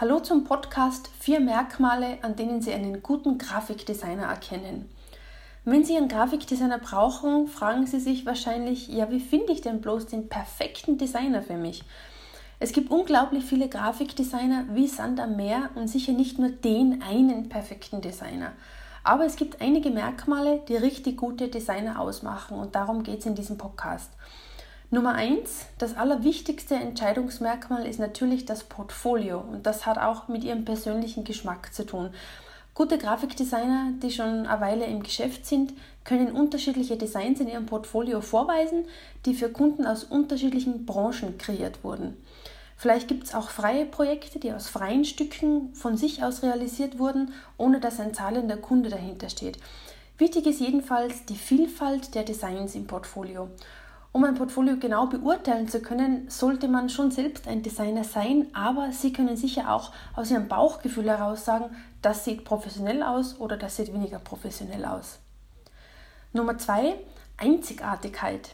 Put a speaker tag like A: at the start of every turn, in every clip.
A: Hallo zum Podcast Vier Merkmale, an denen Sie einen guten Grafikdesigner erkennen. Wenn Sie einen Grafikdesigner brauchen, fragen Sie sich wahrscheinlich, ja, wie finde ich denn bloß den perfekten Designer für mich? Es gibt unglaublich viele Grafikdesigner wie Sand am Meer und sicher nicht nur den einen perfekten Designer. Aber es gibt einige Merkmale, die richtig gute Designer ausmachen und darum geht es in diesem Podcast. Nummer eins, das allerwichtigste Entscheidungsmerkmal ist natürlich das Portfolio und das hat auch mit ihrem persönlichen Geschmack zu tun. Gute Grafikdesigner, die schon eine Weile im Geschäft sind, können unterschiedliche Designs in ihrem Portfolio vorweisen, die für Kunden aus unterschiedlichen Branchen kreiert wurden. Vielleicht gibt es auch freie Projekte, die aus freien Stücken von sich aus realisiert wurden, ohne dass ein zahlender Kunde dahinter steht. Wichtig ist jedenfalls die Vielfalt der Designs im Portfolio. Um ein Portfolio genau beurteilen zu können, sollte man schon selbst ein Designer sein, aber Sie können sicher auch aus Ihrem Bauchgefühl heraus sagen, das sieht professionell aus oder das sieht weniger professionell aus. Nummer zwei, Einzigartigkeit.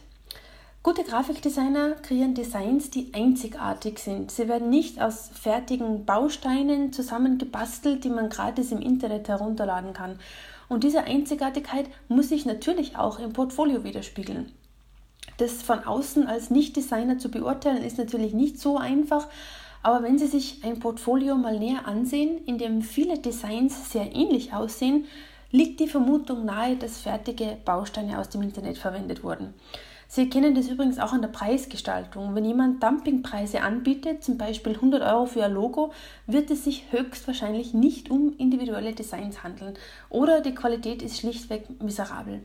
A: Gute Grafikdesigner kreieren Designs, die einzigartig sind. Sie werden nicht aus fertigen Bausteinen zusammengebastelt, die man gratis im Internet herunterladen kann. Und diese Einzigartigkeit muss sich natürlich auch im Portfolio widerspiegeln. Das von außen als Nicht-Designer zu beurteilen, ist natürlich nicht so einfach. Aber wenn Sie sich ein Portfolio mal näher ansehen, in dem viele Designs sehr ähnlich aussehen, liegt die Vermutung nahe, dass fertige Bausteine aus dem Internet verwendet wurden. Sie kennen das übrigens auch an der Preisgestaltung. Wenn jemand Dumpingpreise anbietet, zum Beispiel 100 Euro für ein Logo, wird es sich höchstwahrscheinlich nicht um individuelle Designs handeln oder die Qualität ist schlichtweg miserabel.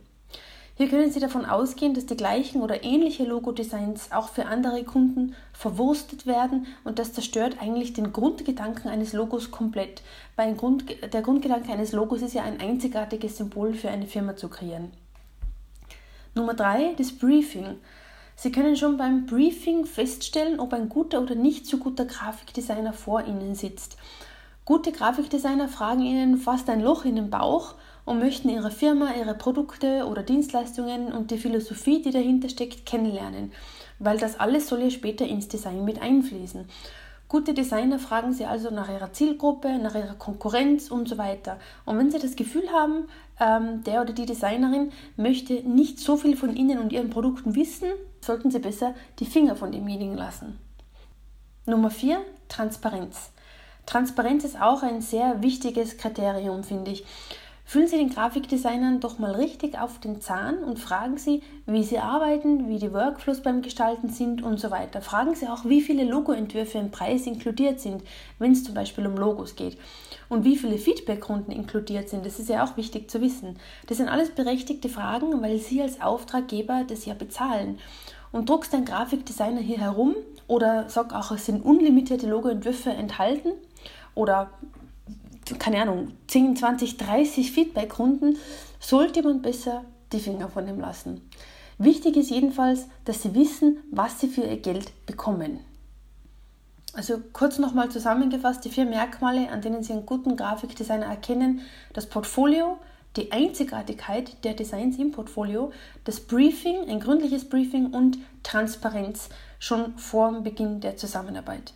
A: Hier können Sie davon ausgehen, dass die gleichen oder ähnliche Logodesigns auch für andere Kunden verwurstet werden und das zerstört eigentlich den Grundgedanken eines Logos komplett. Weil Grund, der Grundgedanke eines Logos ist ja ein einzigartiges Symbol für eine Firma zu kreieren. Nummer drei, das Briefing. Sie können schon beim Briefing feststellen, ob ein guter oder nicht so guter Grafikdesigner vor Ihnen sitzt. Gute Grafikdesigner fragen Ihnen fast ein Loch in den Bauch und möchten ihre Firma, ihre Produkte oder Dienstleistungen und die Philosophie, die dahinter steckt, kennenlernen, weil das alles soll ja später ins Design mit einfließen. Gute Designer fragen Sie also nach Ihrer Zielgruppe, nach Ihrer Konkurrenz und so weiter. Und wenn Sie das Gefühl haben, ähm, der oder die Designerin möchte nicht so viel von Ihnen und Ihren Produkten wissen, sollten Sie besser die Finger von demjenigen lassen. Nummer 4, Transparenz. Transparenz ist auch ein sehr wichtiges Kriterium, finde ich. Fühlen Sie den Grafikdesignern doch mal richtig auf den Zahn und fragen Sie, wie sie arbeiten, wie die Workflows beim Gestalten sind und so weiter. Fragen Sie auch, wie viele Logoentwürfe im Preis inkludiert sind, wenn es zum Beispiel um Logos geht. Und wie viele Feedbackrunden inkludiert sind. Das ist ja auch wichtig zu wissen. Das sind alles berechtigte Fragen, weil Sie als Auftraggeber das ja bezahlen. Und druckst ein Grafikdesigner hier herum oder sag auch, es sind unlimitierte Logoentwürfe enthalten oder keine Ahnung, 10, 20, 30 Feedbackrunden, sollte man besser die Finger von dem lassen. Wichtig ist jedenfalls, dass Sie wissen, was Sie für Ihr Geld bekommen. Also kurz nochmal zusammengefasst, die vier Merkmale, an denen Sie einen guten Grafikdesigner erkennen. Das Portfolio, die Einzigartigkeit der Designs im Portfolio, das Briefing, ein gründliches Briefing und Transparenz schon vor Beginn der Zusammenarbeit.